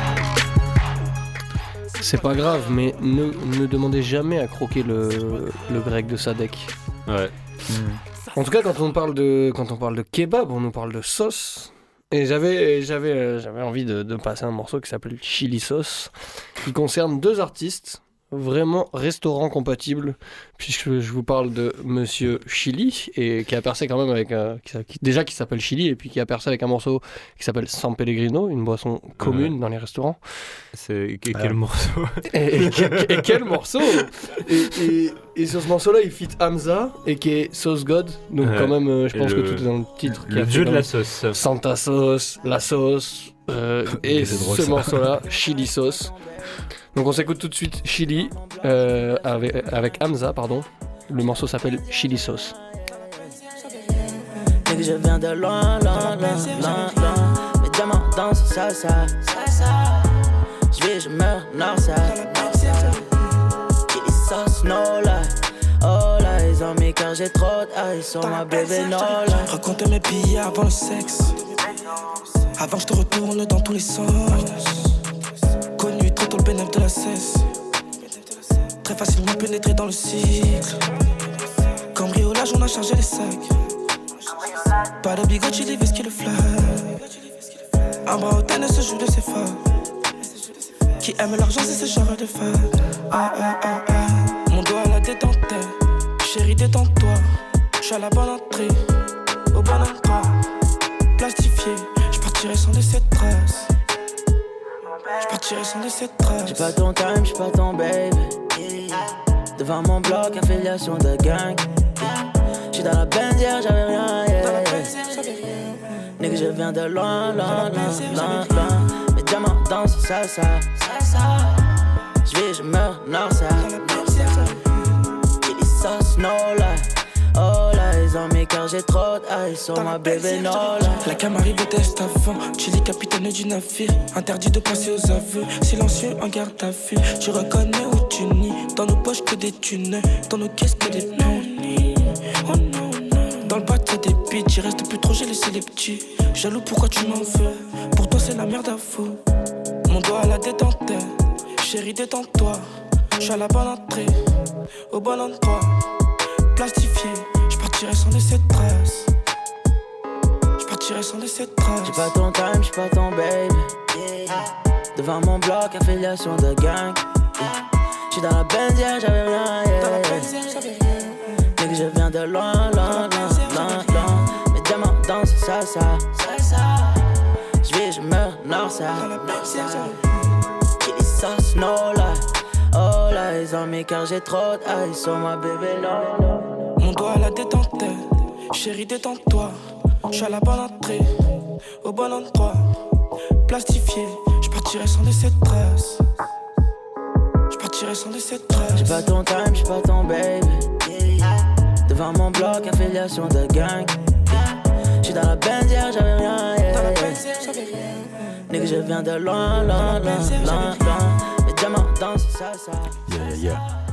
C'est pas grave, mais ne, ne, demandez jamais à croquer le, le grec de Sadek. Ouais. En tout cas, quand on parle de quand on parle de kebab, on nous parle de sauce. Et j'avais j'avais euh, j'avais envie de, de, passer un morceau qui s'appelle Chili Sauce, qui concerne deux artistes vraiment restaurant compatible, puisque je vous parle de Monsieur Chili, et qui a percé quand même avec un, déjà qui s'appelle Chili, et puis qui a percé avec un morceau qui s'appelle San Pellegrino, une boisson commune dans les restaurants. C'est quel morceau? Et, quel morceau? Et, et, sur ce morceau-là, il fit Hamza, et qui est Sauce God, donc quand même, euh, je pense que tout est dans le titre. Le dieu de la sauce. Santa Sauce, la sauce, euh, et ce morceau-là, Chili Sauce. Donc on s'écoute tout de suite Chili euh, avec, avec, Hamza, pardon. Le morceau s'appelle Chili Sauce. je viens de loin, loin, loin, loin, loin. Mes diamants dansent salsa. Je vis, je meurs, ça. Chili sauce, no lie. Oh là, ils ont mis car j'ai trop d'eyes sur ma bébé, no lie. Raconte mes billets avant le sexe. Avant, je te retourne dans tous les sens le bénéfice de la cesse. Très facilement pénétrer dans le cycle. Cambriolage, on a chargé les sacs. Pas de bigote, il est qui le flag. Un bras au tennis se joue de ses femmes. Qui aime l'argent, c'est ce genre de femme. Ah, ah, ah. Mon doigt à la détente. Chérie, détends-toi. J'suis à la bonne entrée. Au bon endroit. Plastifié. J'partirai sans laisser de traces. J'partirai sans laisser de traces. J'ai pas ton time, j'suis pas ton baby. Devant mon bloc, affiliation de gang. J'suis dans la benzière, j'avais rien. Yeah. Nigga, je viens de loin, loin, loin, loin, loin. Mes diamants dansent salsa. J'vis, je meurs, nord, ça. Chili sauce, no lie. Oh là, ils ont mis car j'ai trop d'eyes sur ma bébé Nola. La cam arrive au test avant. Chili, capitaine du navire. Interdit de passer aux aveux. Silencieux en garde à vue. Tu reconnais où tu nies. Dans nos poches que des thunes. Dans nos caisses que des. Oh non, non. Dans le boîte des vie, tu restes plus trop, j'ai laissé les petits. Jaloux, pourquoi tu m'en veux? Pour toi, c'est la merde à fou. Mon doigt à la détente, chérie, détends-toi. Je suis à la bonne entrée, au bon endroit. Plastifié, partirai sans laisser de traces. Je partirai sans laisser de traces. J'ai pas ton time, j'suis pas ton baby. Devant mon bloc, affiliation de gang. J'suis dans la benzière, j'avais rien. Yeah. que je viens de loin, loin, loin, loin, loin. Mes diamants dansent salsa. J'vis, je meurs, nord, ça. Dit ça, no. Oh là, ils ont mis car j'ai trop d'eyes sur ma bébé, non. Mon doigt à la détente, chérie, détends-toi. J'suis à la bonne entrée, au bon endroit. Plastifié, j'partirai sans laisser de traces. J'partirai sans laisser de traces. J'ai pas ton time, j'suis pas ton baby. Devant mon bloc, affiliation de gang. J'suis dans la benzière, j'avais rien. Yeah. Nigga, je viens de loin, loin, loin, loin, loin. Les diamants dansent, ça, ça. Yeah, yeah, yeah.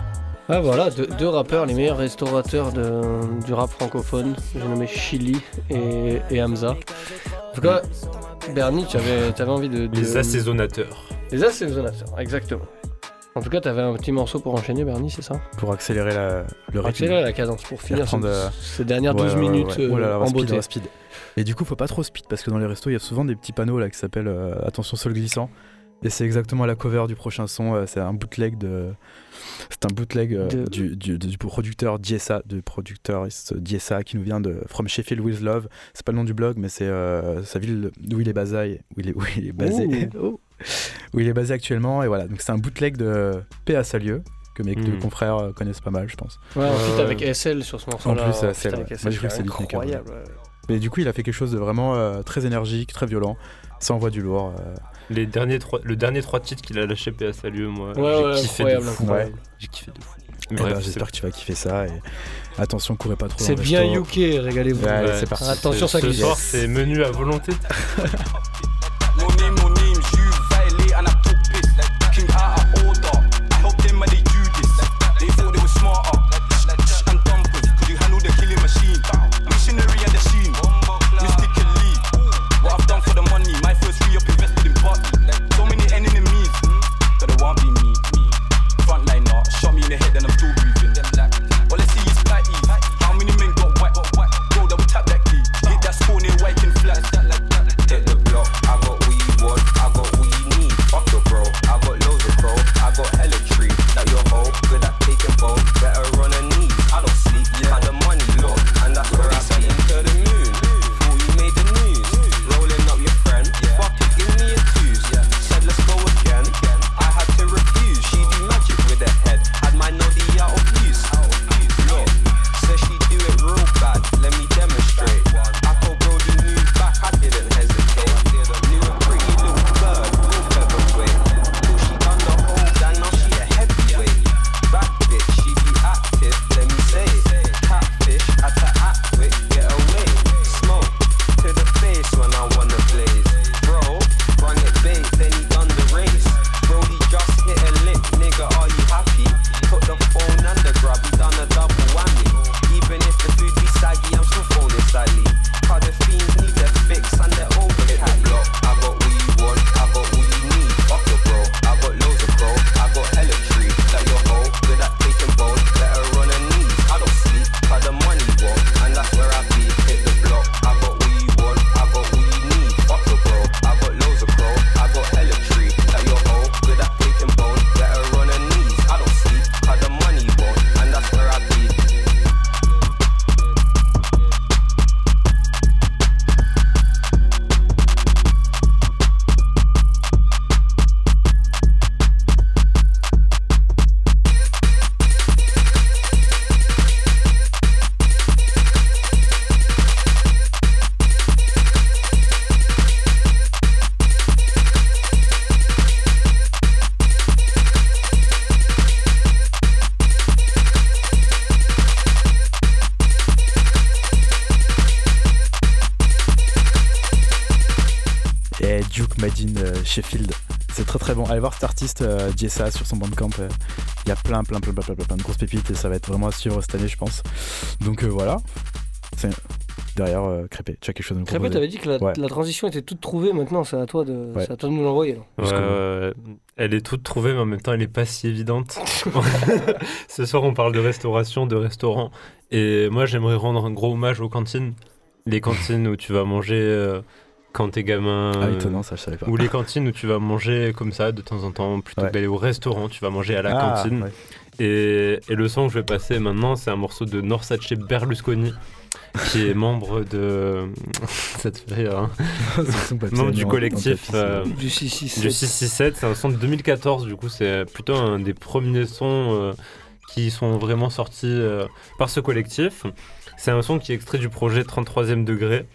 Ah voilà, deux, deux rappeurs, les meilleurs restaurateurs de, du rap francophone. J'ai nommé Chili et, et Hamza. En tout cas, Bernie, tu avais, tu avais envie de, de- Les assaisonnateurs. Les assaisonnateurs, exactement. En tout cas, tu avais un petit morceau pour enchaîner, Bernie, c'est ça? Pour accélérer la, le Pour rythme. accélérer la cadence, pour finir ce- euh, ces dernières 12 Ouais, ouais, minutes ouais. Oh là là, euh, va en speed, beauté. speed. Et du coup, faut pas trop speed parce que dans les restos, il y a souvent des petits panneaux là qui s'appellent euh, Attention sol glissant. Et c'est exactement la cover du prochain son. euh, c'est un bootleg de. C'est un bootleg euh, De- du, du, du producteur Diesa, du producteur Diesa qui nous vient de From Sheffield with Love. C'est pas le nom du blog, mais c'est euh, sa ville d'où il est basé. Où il est, où il est basé. Oh, où il est basé actuellement. Et voilà, donc c'est un bootleg de P.A. Salieu que mes deux Mm. confrères euh, connaissent pas mal, je pense. Ouais, en ouais. avec SL sur ce morceau-là. En plus, en SL, avec. SL, Moi, j'ai cru que c'est incroyable. Mais du coup, il a fait quelque chose de vraiment euh, très énergique, très violent. Ça envoie du lourd. euh, Les derniers trois, le dernier trois titres qu'il a lâché PA Salieu, moi, Ouais, ouais, j'ai kiffé de incroyable, fou. incroyable. J'ai kiffé de fou. Eh Bref, ben, J'espère que tu vas kiffer ça. Et attention, courez pas trop. C'est bien. UK, régalez-vous. Ouais, allez, Ouais. c'est parti. Attention, ça ce soir, c'est menu à volonté. Sheffield. C'est très très bon. Allez voir cet artiste euh, Jessa sur son bandcamp. euh, Il y a plein plein plein plein plein plein, de grosses pépites et ça va être vraiment à suivre cette année je pense. Donc euh, voilà. C'est derrière euh, Crépé. Tu as quelque chose à nous Crépé, t'avais dit que la, Ouais. la transition était toute trouvée maintenant, c'est à toi de, Ouais. c'est à toi de nous l'envoyer. Ouais, elle est toute trouvée, mais en même temps, elle est pas si évidente. Ce soir, on parle de restauration, de restaurant. Et moi, j'aimerais rendre un gros hommage aux cantines. Les cantines où tu vas manger euh, quand t'es gamin. Ah, étonnant, ça, je savais pas. Ou les cantines où tu vas manger comme ça de temps en temps, plutôt Ouais. que d'aller au restaurant, tu vas manger à la Ah, cantine. ouais. Et, et le son que je vais passer maintenant, c'est un morceau de Norsace Berlusconi, qui est membre de. ça te fait rire, hein Membre du collectif. euh, Du 667. du 667, c'est un son de 2014, du coup, c'est plutôt un des premiers sons euh, qui sont vraiment sortis euh, par ce collectif. C'est un son qui est extrait du projet 33e degré,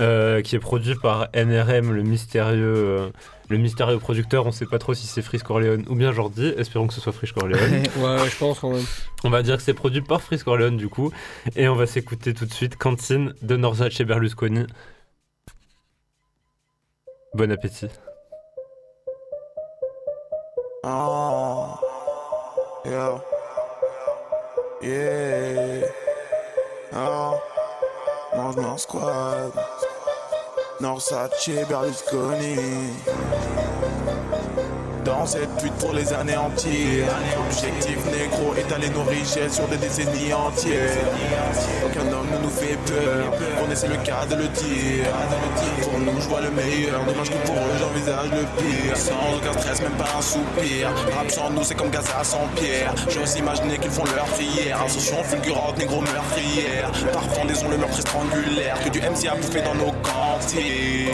euh, qui est produit par NRM, le mystérieux, euh, le mystérieux producteur. On sait pas trop si c'est Frisk Corleone ou bien Jordi. Espérons que ce soit Frisk Corleone. Ouais, je pense quand même. on va dire que c'est produit par Frisk Corleone, du coup. Et on va s'écouter tout de suite Cantine de Norzace Berlusconi. Bon appétit. Oh, yeah, yeah. Oh, mange mon squad. Norsace Berlusconi. Dans cette pute pour les anéantir. Objectif négro, étaler nos richesses sur des décennies entières. Aucun homme ne nous fait peur. On essaie le cas de le dire. Pour nous, je vois le meilleur. Dommage que pour eux, j'envisage le pire. Sans aucun stress, même pas un soupir. Rap sans nous, c'est comme Gaza sans pierre. J'ose imaginer qu'ils font leur prière. Ascension fulgurante, négro meurtrière. Par fendaison, le meurtre est strangulaire. Que du MC a bouffé dans nos cantines.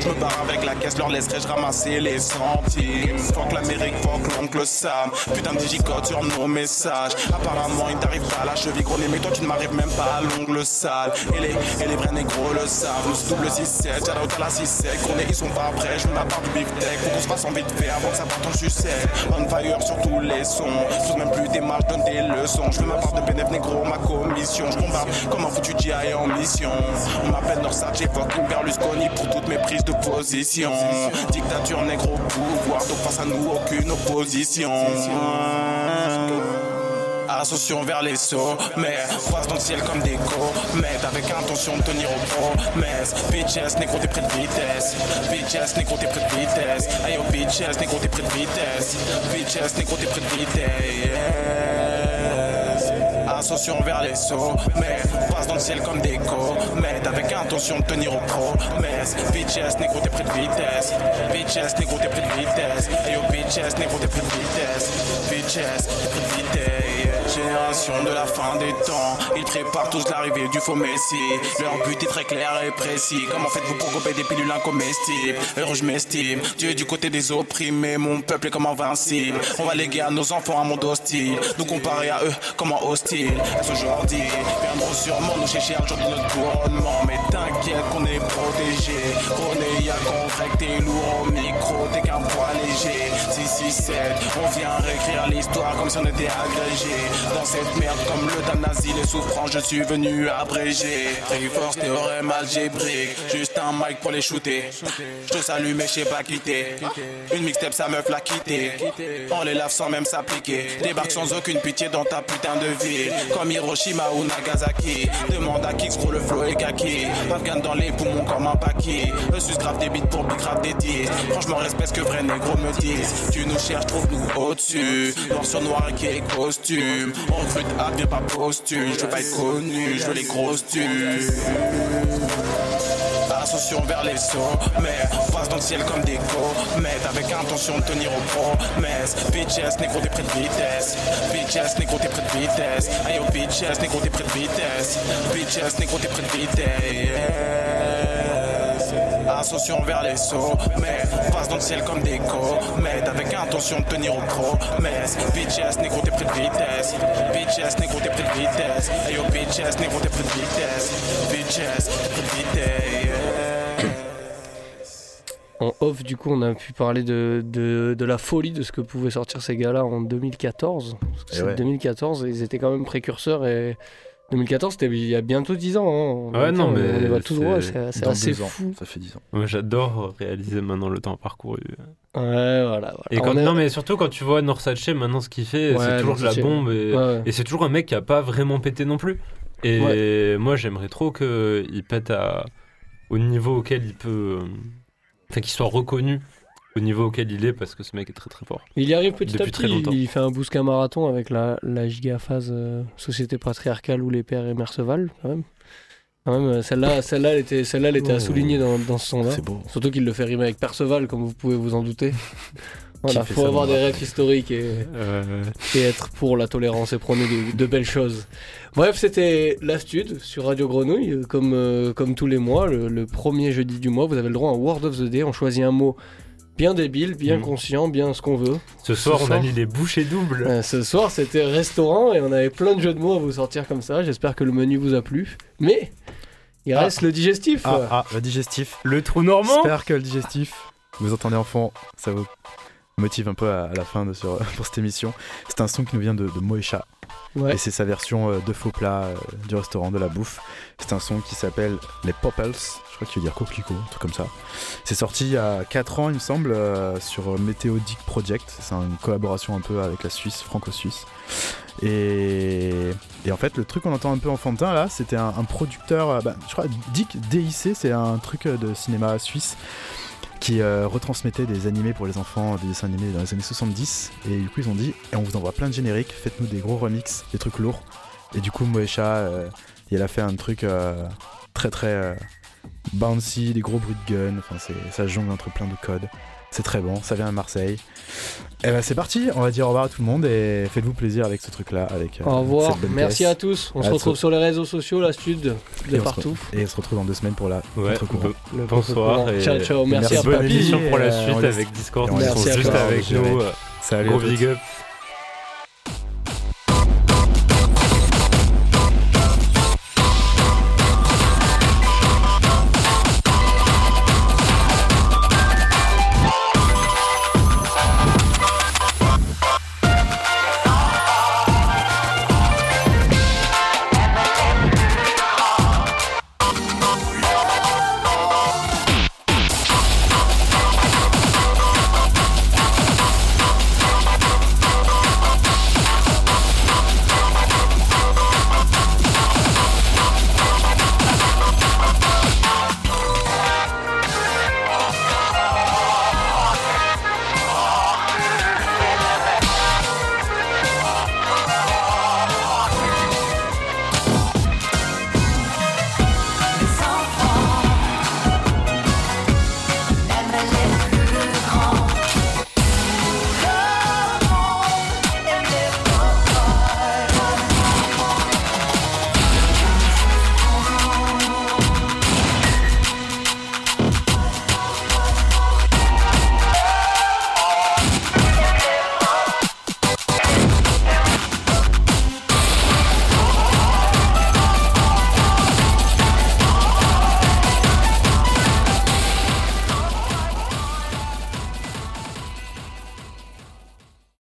Je me barre avec la caisse, leur laisserai-je ramasser les centimes. Fuck l'Amérique, fuck l'oncle Sam. Putain de digicode sur nos messages. Apparemment, il t'arrive pas à la cheville grenée, mais toi tu ne m'arrives même pas à l'ongle sale. Et les, et les vrais négros le savent. Le double 6-7, shout out à la 6-7. Grenée, ils sont pas prêts, je ma part du beefsteak. Faut qu'on se fasse en vite fait avant que ça parte en sucette. On fire sur tous les sons. J'ose même plus des marches, donne des leçons. Je veux ma part de bénéf négro, ma commission. Je combat comme un foutu GI en mission. On m'appelle Norsace, j'ai fucking Berlusconi pour toutes mes prises de position. Dictature négro, pouvoir, face à nous aucune opposition. Ascension vers les sommets, croise dans le ciel comme des comètes. Avec intention de tenir au promesses. Bitches, négro t'es près de vitesse. Bitches, négro t'es près de vitesse. Ayo bitches, négro t'es près de vitesse. Bitches, négro t'es près de vitesse Ascension vers les sommets, passe dans le ciel comme des comètes Avec intention de tenir au promesses Bitches, négro t'es près de vitesse. Bitches, négro t'es près de vitesse. Ayo bitches, négro t'es près de vitesse. Bitches, t'es près de vitesse Génération de la fin des temps, ils préparent tous l'arrivée du faux messie. Leur but est très clair et précis. Comment faites-vous pour gober des pilules incomestibles? Heureux, je m'estime. Dieu est du côté des opprimés, mon peuple est comme invincible. On va léguer à nos enfants un monde hostile. Nous comparer à eux comme un hostile. Est-ce aujourd'hui viendront sûrement nous chercher un jour de notre couronnement. Mais t'inquiète qu'on est protégé. On est à t'es lourd au micro, t'es qu'un poids léger. 6, 6, 7, on vient réécrire l'histoire comme si on était agrégé. Dans cette merde comme le nazi, les souffrances, je suis venu abréger. Triforce, théorème algébrique, juste un mic pour les shooter. Je salue, mais je sais pas quitter. Une mixtape, sa meuf l'a quitté. On les lave sans même s'appliquer. Débarque sans aucune pitié dans ta putain de ville. Comme Hiroshima ou Nagasaki. Demande à Kix pour le flow et kaki. Afghan dans les poumons comme un paquet. Sus grave des beats pour big grave des disques. Franchement, respect ce que vrai négro Tu nous cherches, trouve-nous au-dessus. Noir sur noir qui est costume. On recrute à bien pas posthume. Je veux pas être connu, je veux les grosses tues. Ascension vers les sommets, passe dans le ciel comme des comètes Avec intention de tenir aux promesses Bitches, négro t'es près de vitesse Bitches, négro t'es près de vitesse Ayo bitches, négro t'es près de vitesse Bitches, négro t'es près de vitesse Ascension vers les sommets, passe dans le ciel comme des comètes Avec intention de tenir aux promesses. Bitches, négro t'es près de vitesse. Bitches, négro t'es près de vitesse. Ayo bitches, négro t'es près de vitesse. Bitches, t'es près de vitesse. En off, du coup, on a pu parler de, de, de la folie de ce que pouvaient sortir ces gars-là en 2014. Parce que Et c'est ouais. 2014 et ils étaient quand même précurseurs et 2014, c'était il y a bientôt 10 ans. Hein. Ouais, non, On- mais On y va tout c'est- droit, c'est assez ans, fou. Ça fait 10 ans. Moi, j'adore réaliser maintenant le temps parcouru. Ouais, voilà. voilà. Et quand, On est- Non, mais surtout quand tu vois Norsace maintenant ce qu'il fait, Ouais, c'est toujours de la bombe et, Ouais, ouais. et c'est toujours un mec qui a pas vraiment pété non plus. Et moi, j'aimerais trop qu'il pète à, au niveau auquel il peut. Enfin, qu'il soit reconnu au niveau auquel il est parce que ce mec est très très fort. Il y arrive petit à petit, il fait un Bousca marathon avec la, la gigaphase euh, Société Patriarcale ou les pères et Merceval quand même. Quand même, celle-là, celle-là, elle était, celle-là, elle était à oh. souligner dans, dans ce son-là. Surtout qu'il le fait rimer avec Perceval, comme vous pouvez vous en douter. Voilà, faut avoir des rêves historiques et, et, être pour la tolérance et prôner de, belles choses. Bref, c'était l'Astude sur Radio Grenouille, comme, euh, comme tous les mois, le, premier jeudi du mois. Vous avez le droit à Word of the Day. On choisit un mot bien débile, bien mm. conscient, bien ce qu'on veut. Ce soir, on a mis les bouchées doubles. Euh, ce soir, c'était restaurant et on avait plein de jeux de mots à vous sortir comme ça. J'espère que le menu vous a plu. Mais il ah. reste le digestif. Ah, ah, le digestif. Le trou normand. J'espère que le digestif, vous entendez enfant, ça vous motive un peu à, la fin de, sur, pour cette émission. C'est un son qui nous vient de, de Moesha. Et c'est sa version euh, de faux plat euh, du restaurant de la bouffe. C'est un son qui s'appelle les Popples. Je crois qu'il veut dire coquelicot, un truc comme ça. C'est sorti il y a 4 ans, il me semble, euh, sur Météodic Project. C'est une collaboration un peu avec la Suisse, franco-suisse. Et, et, en fait, le truc qu'on entend un peu enfantin là, c'était un, producteur, bah, je crois, Dick DIC, c'est un truc de cinéma suisse qui euh, retransmettait des animés pour les enfants, des dessins animés dans les années 70. Et du coup, ils ont dit et on vous envoie plein de génériques, faites-nous des gros remix, des trucs lourds. Et du coup, Moesha, euh, il a fait un truc euh, très très bouncy, des gros bruits de gun. Enfin, ça jongle entre plein de codes. C'est très bon, ça vient de Marseille. Et eh ben c'est parti, on va dire au revoir à tout le monde et faites-vous plaisir avec ce truc-là. Avec, euh, au revoir, merci à tous. On se retrouve sur les réseaux sociaux, la stud, de partout. et on se retrouve dans deux semaines pour la ouais, Bonsoir. Et ciao, ciao, merci à Bonne émission pour la suite avec Discord. Ils sont juste avec nous. Salut. Gros big up.